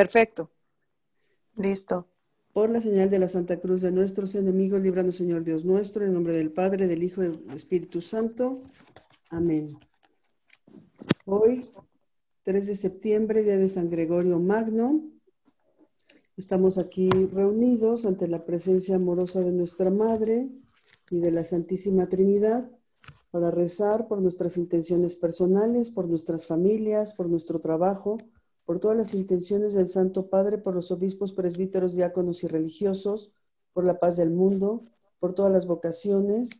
Perfecto. Listo. Por la señal de la Santa Cruz de nuestros enemigos, líbranos, Señor Dios nuestro, en nombre del Padre, del Hijo y del Espíritu Santo. Amén. Hoy, 3 de septiembre, día de San Gregorio Magno, estamos aquí reunidos ante la presencia amorosa de nuestra Madre y de la Santísima Trinidad para rezar por nuestras intenciones personales, por nuestras familias, por nuestro trabajo, por todas las intenciones del Santo Padre, por los obispos, presbíteros, diáconos y religiosos, por la paz del mundo, por todas las vocaciones,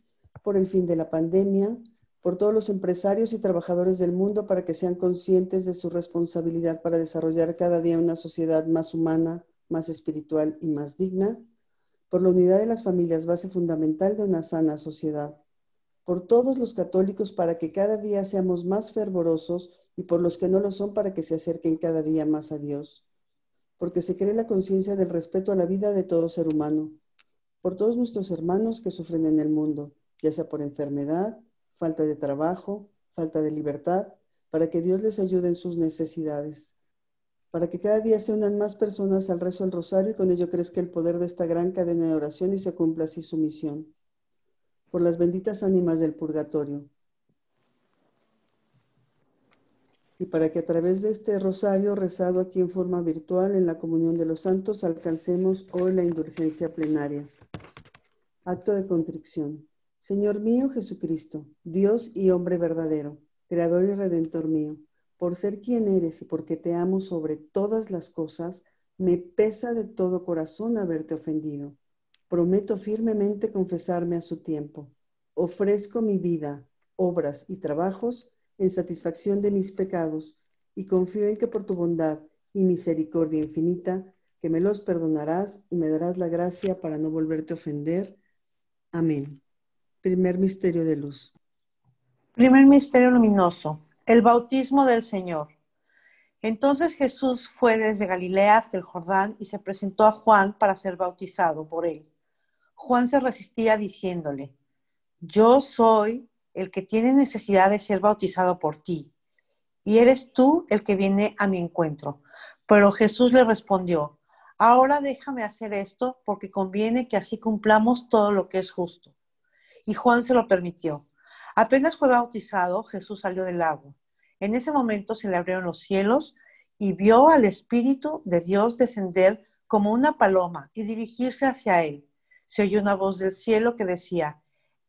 por el fin de la pandemia, por todos los empresarios y trabajadores del mundo para que sean conscientes de su responsabilidad para desarrollar cada día una sociedad más humana, más espiritual y más digna, por la unidad de las familias, base fundamental de una sana sociedad, por todos los católicos para que cada día seamos más fervorosos y por los que no lo son para que se acerquen cada día más a Dios, porque se cree la conciencia del respeto a la vida de todo ser humano, por todos nuestros hermanos que sufren en el mundo, ya sea por enfermedad, falta de trabajo, falta de libertad, para que Dios les ayude en sus necesidades, para que cada día se unan más personas al rezo del rosario y con ello crezca el poder de esta gran cadena de oración y se cumpla así su misión. Por las benditas ánimas del purgatorio, y para que a través de este rosario rezado aquí en forma virtual en la comunión de los santos alcancemos hoy la indulgencia plenaria. Acto de contrición. Señor mío Jesucristo, Dios y hombre verdadero, Creador y Redentor mío, por ser quien eres y porque te amo sobre todas las cosas, me pesa de todo corazón haberte ofendido. Prometo firmemente confesarme a su tiempo. Ofrezco mi vida, obras y trabajos en satisfacción de mis pecados, y confío en que por tu bondad y misericordia infinita, que me los perdonarás y me darás la gracia para no volverte a ofender. Amén. Primer misterio de luz. Primer misterio luminoso, el bautismo del Señor. Entonces Jesús fue desde Galilea hasta el Jordán y se presentó a Juan para ser bautizado por él. Juan se resistía diciéndole, yo soy el que tiene necesidad de ser bautizado por ti, y eres tú el que viene a mi encuentro. Pero Jesús le respondió, ahora déjame hacer esto porque conviene que así cumplamos todo lo que es justo. Y Juan se lo permitió. Apenas fue bautizado, Jesús salió del agua. En ese momento se le abrieron los cielos y vio al Espíritu de Dios descender como una paloma y dirigirse hacia él. Se oyó una voz del cielo que decía,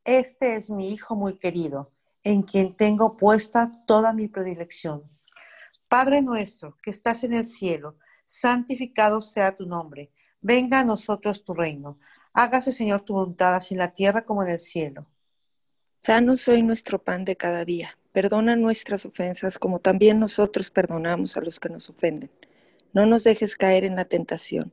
este es mi Hijo muy querido, en quien tengo puesta toda mi predilección. Padre nuestro, que estás en el cielo, santificado sea tu nombre. Venga a nosotros tu reino. Hágase, Señor, tu voluntad, así en la tierra como en el cielo. Danos hoy nuestro pan de cada día. Perdona nuestras ofensas como también nosotros perdonamos a los que nos ofenden. No nos dejes caer en la tentación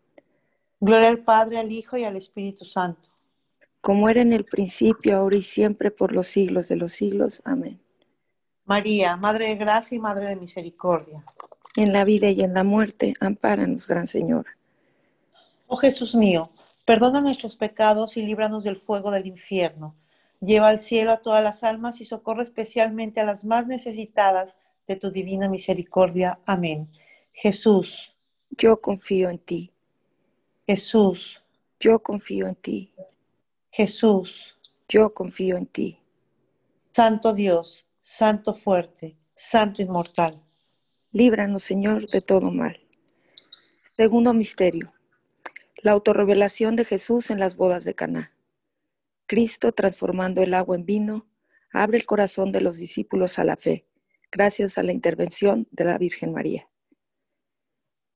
Gloria al Padre, al Hijo y al Espíritu Santo. Como era en el principio, ahora y siempre, por los siglos de los siglos. Amén. María, Madre de Gracia y Madre de Misericordia. En la vida y en la muerte, ampáranos, Gran Señora. Oh Jesús mío, perdona nuestros pecados y líbranos del fuego del infierno. Lleva al cielo a todas las almas y socorre especialmente a las más necesitadas de tu divina misericordia. Amén. Jesús. Yo confío en ti. Jesús. Yo confío en ti. Jesús. Yo confío en ti. Santo Dios, Santo fuerte, Santo inmortal. Líbranos, Señor, de todo mal. Segundo misterio. La autorrevelación de Jesús en las bodas de Caná. Cristo, transformando el agua en vino, abre el corazón de los discípulos a la fe, gracias a la intervención de la Virgen María.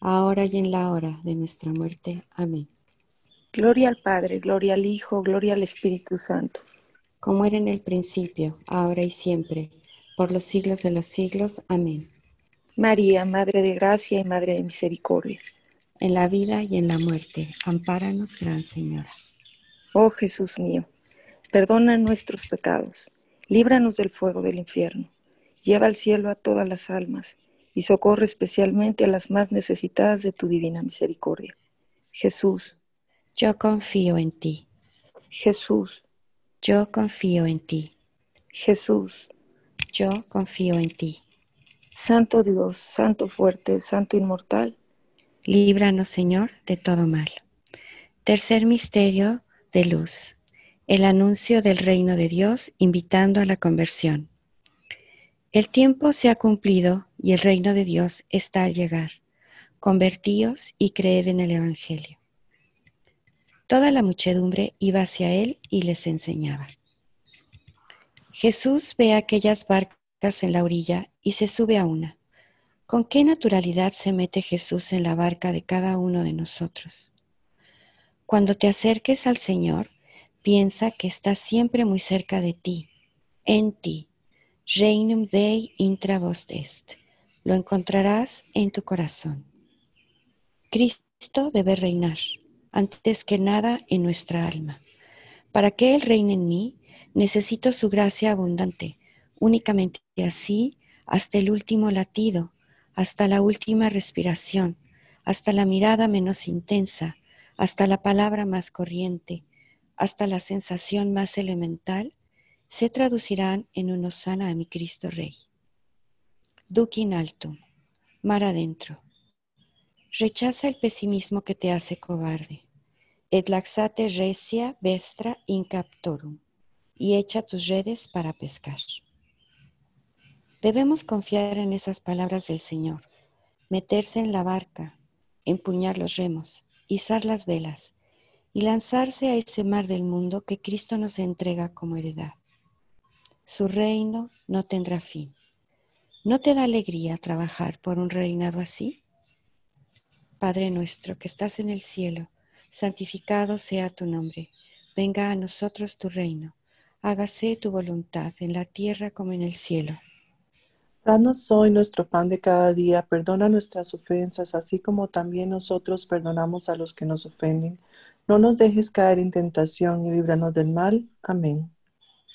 ahora y en la hora de nuestra muerte. Amén. Gloria al Padre, gloria al Hijo, gloria al Espíritu Santo. Como era en el principio, ahora y siempre, por los siglos de los siglos. Amén. María, Madre de Gracia y Madre de Misericordia. En la vida y en la muerte, ampáranos, Gran Señora. Oh Jesús mío, perdona nuestros pecados, líbranos del fuego del infierno, lleva al cielo a todas las almas y socorre especialmente a las más necesitadas de tu divina misericordia. Jesús, yo confío en ti. Jesús, yo confío en ti. Jesús, yo confío en ti. Santo Dios, Santo fuerte, Santo inmortal, líbranos Señor de todo mal. Tercer misterio de luz, el anuncio del reino de Dios invitando a la conversión. El tiempo se ha cumplido y el reino de Dios está al llegar. Convertíos y creed en el Evangelio. Toda la muchedumbre iba hacia él y les enseñaba. Jesús ve aquellas barcas en la orilla y se sube a una. ¿Con qué naturalidad se mete Jesús en la barca de cada uno de nosotros? Cuando te acerques al Señor, piensa que está siempre muy cerca de ti, en ti. Reinum Dei intra vos est. Lo encontrarás en tu corazón. Cristo debe reinar, antes que nada, en nuestra alma. Para que Él reine en mí, necesito su gracia abundante, únicamente así hasta el último latido, hasta la última respiración, hasta la mirada menos intensa, hasta la palabra más corriente, hasta la sensación más elemental, se traducirán en un osana a mi Cristo Rey. Duc in altum, mar adentro. Rechaza el pesimismo que te hace cobarde. Et laxate recia vestra in captorum. Y echa tus redes para pescar. Debemos confiar en esas palabras del Señor, meterse en la barca, empuñar los remos, izar las velas y lanzarse a ese mar del mundo que Cristo nos entrega como heredad. Su reino no tendrá fin. ¿No te da alegría trabajar por un reinado así? Padre nuestro que estás en el cielo, santificado sea tu nombre. Venga a nosotros tu reino. Hágase tu voluntad en la tierra como en el cielo. Danos hoy nuestro pan de cada día, perdona nuestras ofensas, así como también nosotros perdonamos a los que nos ofenden. No nos dejes caer en tentación y líbranos del mal. Amén.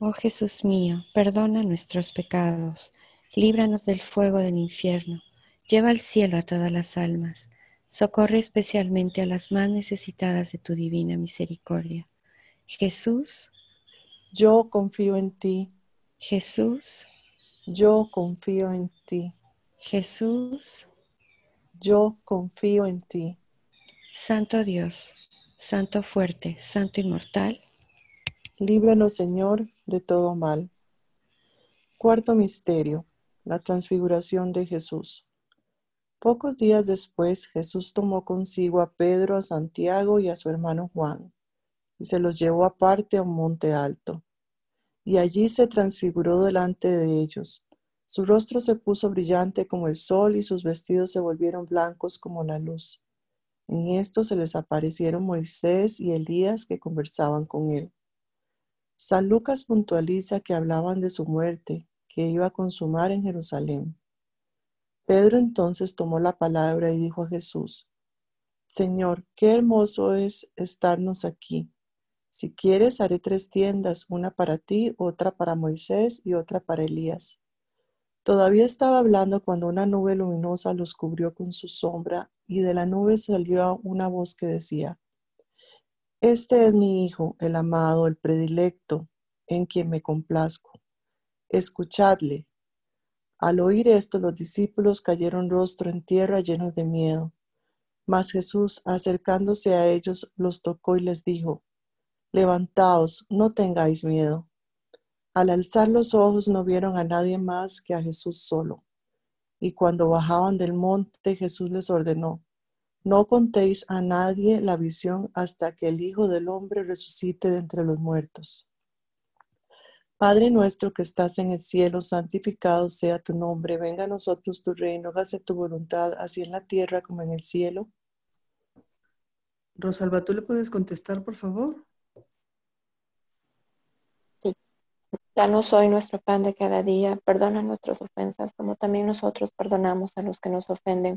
Oh Jesús mío, perdona nuestros pecados, líbranos del fuego del infierno, lleva al cielo a todas las almas, socorre especialmente a las más necesitadas de tu divina misericordia. Jesús, Yo confío en ti, Jesús, yo confío en ti, Jesús, yo confío en ti. Santo Dios, Santo fuerte, Santo inmortal, Líbranos, Señor, de todo mal. Cuarto misterio, la transfiguración de Jesús. Pocos días después, Jesús tomó consigo a Pedro, a Santiago y a su hermano Juan, y se los llevó aparte a un monte alto. Y allí se transfiguró delante de ellos. Su rostro se puso brillante como el sol y sus vestidos se volvieron blancos como la luz. En esto se les aparecieron Moisés y Elías que conversaban con él. San Lucas puntualiza que hablaban de su muerte, que iba a consumar en Jerusalén. Pedro entonces tomó la palabra y dijo a Jesús, Señor, qué hermoso es estarnos aquí. Si quieres, haré tres tiendas, una para ti, otra para Moisés y otra para Elías. Todavía estaba hablando cuando una nube luminosa los cubrió con su sombra y de la nube salió una voz que decía, Este es mi Hijo, el amado, el predilecto, en quien me complazco. Escuchadle. Al oír esto, los discípulos cayeron rostro en tierra llenos de miedo. Mas Jesús, acercándose a ellos, los tocó y les dijo, Levantaos, no tengáis miedo. Al alzar los ojos no vieron a nadie más que a Jesús solo. Y cuando bajaban del monte, Jesús les ordenó, No contéis a nadie la visión hasta que el Hijo del Hombre resucite de entre los muertos. Padre nuestro que estás en el cielo, santificado sea tu nombre, venga a nosotros tu reino, hágase tu voluntad, así en la tierra como en el cielo. Rosalba, ¿tú le puedes contestar, por favor? Danos hoy nuestro pan de cada día, perdona nuestras ofensas como también nosotros perdonamos a los que nos ofenden.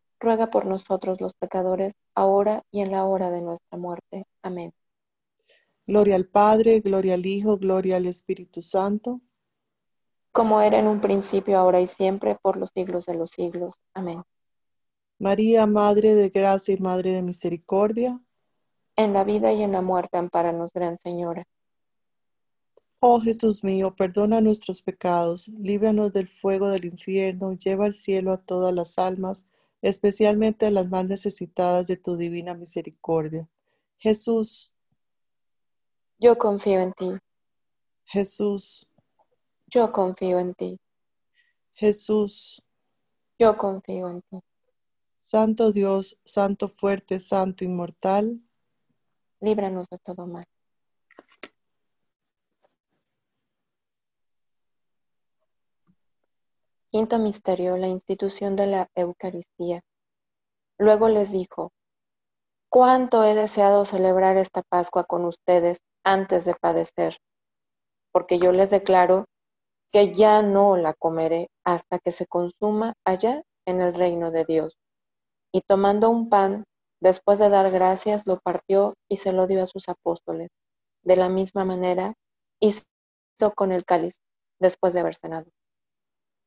ruega por nosotros los pecadores, ahora y en la hora de nuestra muerte. Amén. Gloria al Padre, gloria al Hijo, gloria al Espíritu Santo. Como era en un principio, ahora y siempre, por los siglos de los siglos. Amén. María, Madre de Gracia y Madre de Misericordia. En la vida y en la muerte, ampáranos, Gran Señora. Oh Jesús mío, perdona nuestros pecados, líbranos del fuego del infierno, lleva al cielo a todas las almas, especialmente a las más necesitadas de tu divina misericordia. Jesús, Yo confío en ti. Jesús, Yo confío en ti. Jesús, Yo confío en ti. Santo Dios, Santo fuerte, Santo inmortal, Líbranos de todo mal. Quinto misterio, la institución de la Eucaristía. Luego les dijo, cuánto he deseado celebrar esta Pascua con ustedes antes de padecer, porque yo les declaro que ya no la comeré hasta que se consuma allá en el reino de Dios. Y tomando un pan, después de dar gracias, lo partió y se lo dio a sus apóstoles. De la misma manera, hizo con el cáliz después de haber cenado.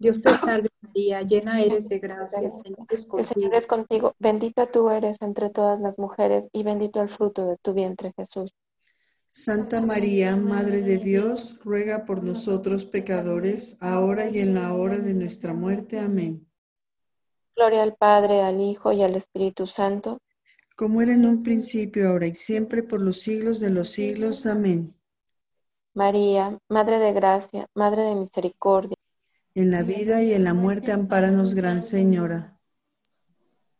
Dios te salve María, llena eres de gracia, el Señor es El contigo. Señor es contigo, bendita tú eres entre todas las mujeres y bendito el fruto de tu vientre, Jesús. Santa María, Madre de Dios, ruega por nosotros pecadores, ahora y en la hora de nuestra muerte. Amén. Gloria al Padre, al Hijo y al Espíritu Santo. Como era en un principio, ahora y siempre, por los siglos de los siglos. Amén. María, Madre de Gracia, Madre de Misericordia. En la vida y en la muerte, ampáranos, Gran Señora.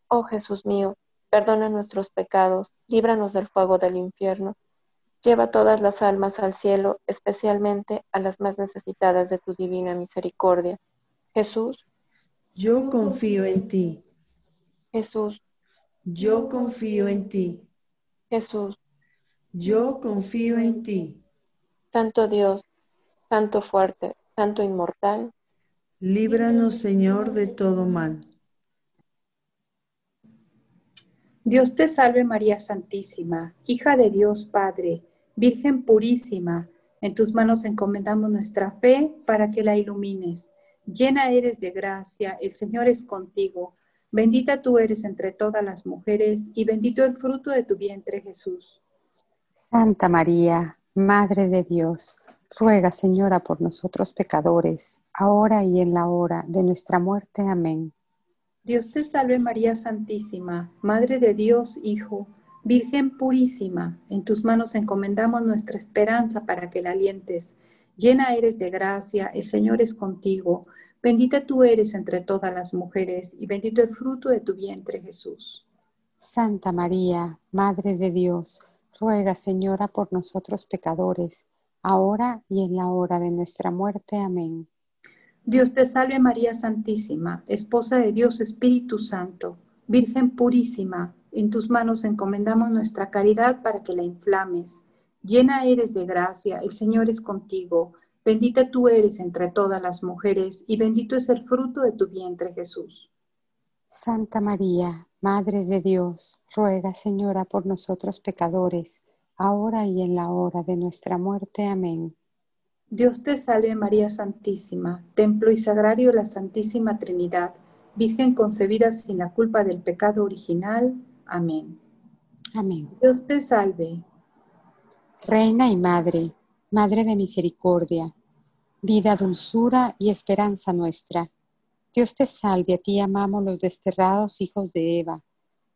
Oh Jesús mío, perdona nuestros pecados, líbranos del fuego del infierno. Lleva todas las almas al cielo, especialmente a las más necesitadas de tu divina misericordia. Jesús, Yo confío en ti. Jesús, Yo confío en ti. Jesús, Yo confío en ti. Santo Dios, Santo fuerte, Santo inmortal. Líbranos, Señor, de todo mal. Dios te salve María Santísima, hija de Dios Padre, Virgen purísima. En tus manos encomendamos nuestra fe para que la ilumines. Llena eres de gracia, el Señor es contigo. Bendita tú eres entre todas las mujeres y bendito el fruto de tu vientre Jesús. Santa María, Madre de Dios, ruega, Señora, por nosotros pecadores, ahora y en la hora de nuestra muerte. Amén. Dios te salve María Santísima, Madre de Dios Hijo, Virgen purísima, en tus manos encomendamos nuestra esperanza para que la alientes. Llena eres de gracia, el Señor es contigo. Bendita tú eres entre todas las mujeres y bendito el fruto de tu vientre Jesús. Santa María, Madre de Dios, ruega, Señora, por nosotros pecadores, ahora y en la hora de nuestra muerte. Amén. Dios te salve María Santísima, Esposa de Dios Espíritu Santo, Virgen purísima, en tus manos encomendamos nuestra caridad para que la inflames. Llena eres de gracia, el Señor es contigo. Bendita tú eres entre todas las mujeres y bendito es el fruto de tu vientre Jesús. Santa María, Madre de Dios, ruega, Señora, por nosotros pecadores, ahora y en la hora de nuestra muerte. Amén. Dios te salve María Santísima, templo y sagrario de la Santísima Trinidad, Virgen concebida sin la culpa del pecado original. Amén. Amén. Dios te salve, Reina y Madre, Madre de Misericordia, vida, dulzura y esperanza nuestra. Dios te salve, a ti amamos los desterrados hijos de Eva.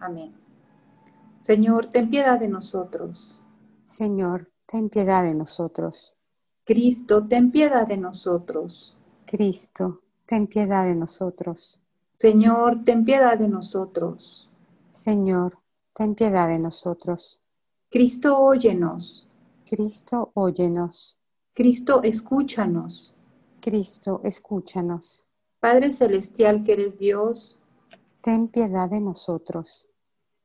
Amén. Señor, ten piedad de nosotros. Señor, ten piedad de nosotros. Cristo, ten piedad de nosotros. Cristo, ten piedad de nosotros. Señor, ten piedad de nosotros. Señor, ten piedad de nosotros. Cristo, óyenos. Cristo, óyenos. Cristo, escúchanos. Cristo, escúchanos. Padre Celestial que eres Dios, ten piedad de nosotros.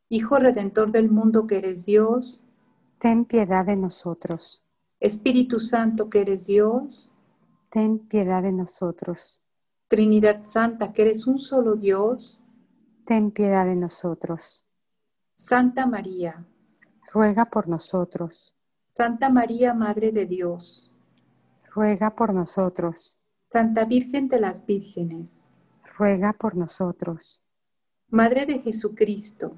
Hijo Redentor del mundo que eres Dios, ten piedad de nosotros. Espíritu Santo que eres Dios, ten piedad de nosotros. Trinidad Santa que eres un solo Dios, ten piedad de nosotros. Santa María, ruega por nosotros. Santa María, Madre de Dios, ruega por nosotros. Santa Virgen de las Vírgenes, ruega por nosotros. Madre de Jesucristo,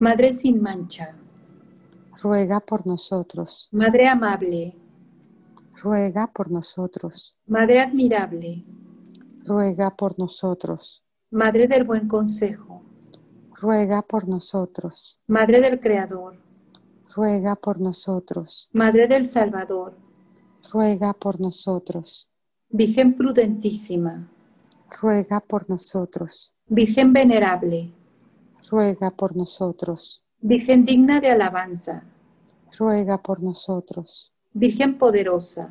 Madre sin mancha, ruega por nosotros. Madre amable, ruega por nosotros. Madre admirable, ruega por nosotros. Madre del buen consejo, ruega por nosotros. Madre del Creador, ruega por nosotros. Madre del Salvador, ruega por nosotros. Virgen prudentísima, ruega por nosotros. Virgen venerable, ruega por nosotros. Virgen digna de alabanza, ruega por nosotros. Virgen poderosa,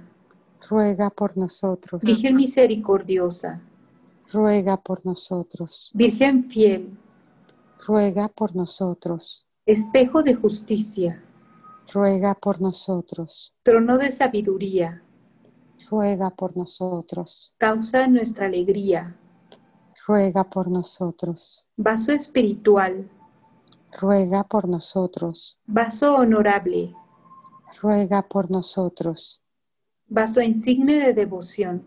ruega por nosotros. Virgen misericordiosa, ruega por nosotros. Virgen fiel, ruega por nosotros. Espejo de justicia, ruega por nosotros. Trono de sabiduría, ruega por nosotros. Causa de nuestra alegría, ruega por nosotros. Vaso espiritual, ruega por nosotros. Vaso honorable, ruega por nosotros. Vaso insigne de devoción,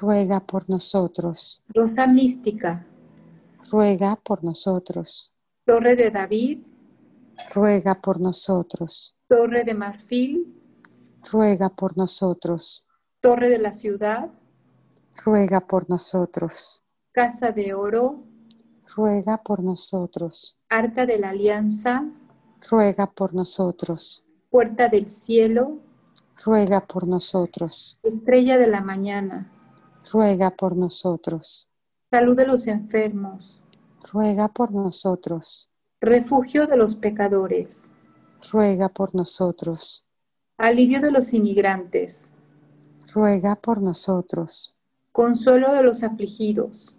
ruega por nosotros. Rosa mística, ruega por nosotros. Torre de David, ruega por nosotros. Torre de marfil, ruega por nosotros. Torre de la ciudad, ruega por nosotros. Casa de oro, ruega por nosotros. Arca de la alianza, ruega por nosotros. Puerta del cielo, ruega por nosotros. Estrella de la mañana, ruega por nosotros. Salud de los enfermos, ruega por nosotros. Refugio de los pecadores, ruega por nosotros. Alivio de los inmigrantes, ruega por nosotros. Consuelo de los afligidos,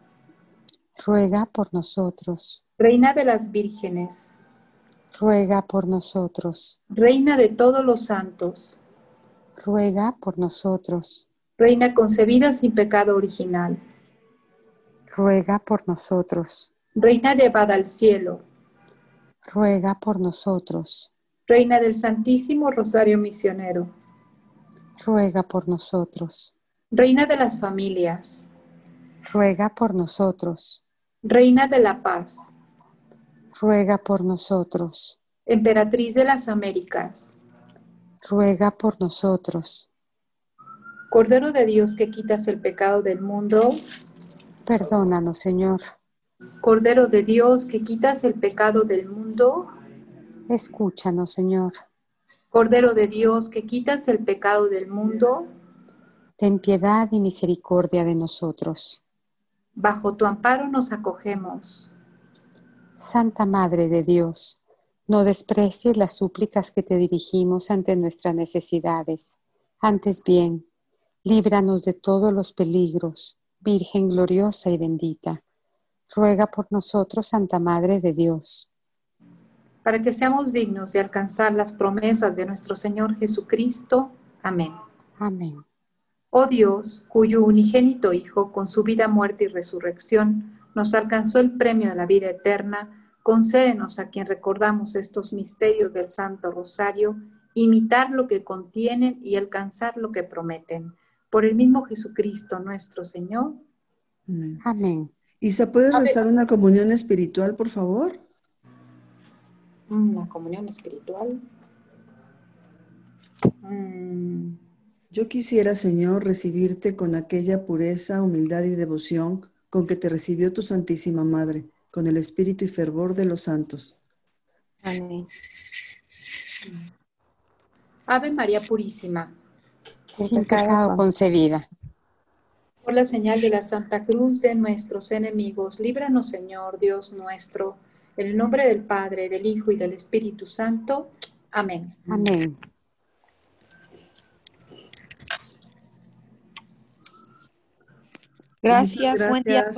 ruega por nosotros. Reina de las vírgenes, ruega por nosotros. Reina de todos los santos, ruega por nosotros. Reina concebida sin pecado original, ruega por nosotros. Reina llevada al cielo, ruega por nosotros. Reina del Santísimo Rosario Misionero, ruega por nosotros. Reina de las familias, ruega por nosotros. Reina de la paz, ruega por nosotros. Emperatriz de las Américas, ruega por nosotros. Cordero de Dios que quitas el pecado del mundo, Perdónanos, Señor. Cordero de Dios que quitas el pecado del mundo, Escúchanos, Señor. Cordero de Dios que quitas el pecado del mundo, Ten piedad y misericordia de nosotros. Bajo tu amparo nos acogemos. Santa Madre de Dios, no desprecies las súplicas que te dirigimos ante nuestras necesidades. Antes bien, líbranos de todos los peligros, Virgen gloriosa y bendita. Ruega por nosotros, Santa Madre de Dios. para que seamos dignos de alcanzar las promesas de nuestro Señor Jesucristo. Amén. Amén. Oh Dios, cuyo unigénito Hijo, con su vida, muerte y resurrección, nos alcanzó el premio de la vida eterna, concédenos a quien recordamos estos misterios del Santo Rosario, imitar lo que contienen y alcanzar lo que prometen. Por el mismo Jesucristo nuestro Señor. Amén. Amén. Isa, ¿puedes rezar una comunión espiritual, por favor? La comunión espiritual. Mm, Yo quisiera, Señor, recibirte con aquella pureza, humildad y devoción con que te recibió tu Santísima Madre, con el espíritu y fervor de los santos. Amén. Ave María Purísima, Sin pecado concebida. por la señal de la Santa Cruz de nuestros enemigos, líbranos, Señor Dios nuestro, en el nombre del Padre, del Hijo y del Espíritu Santo. Amén. Amén. Gracias, buen día a Gracias.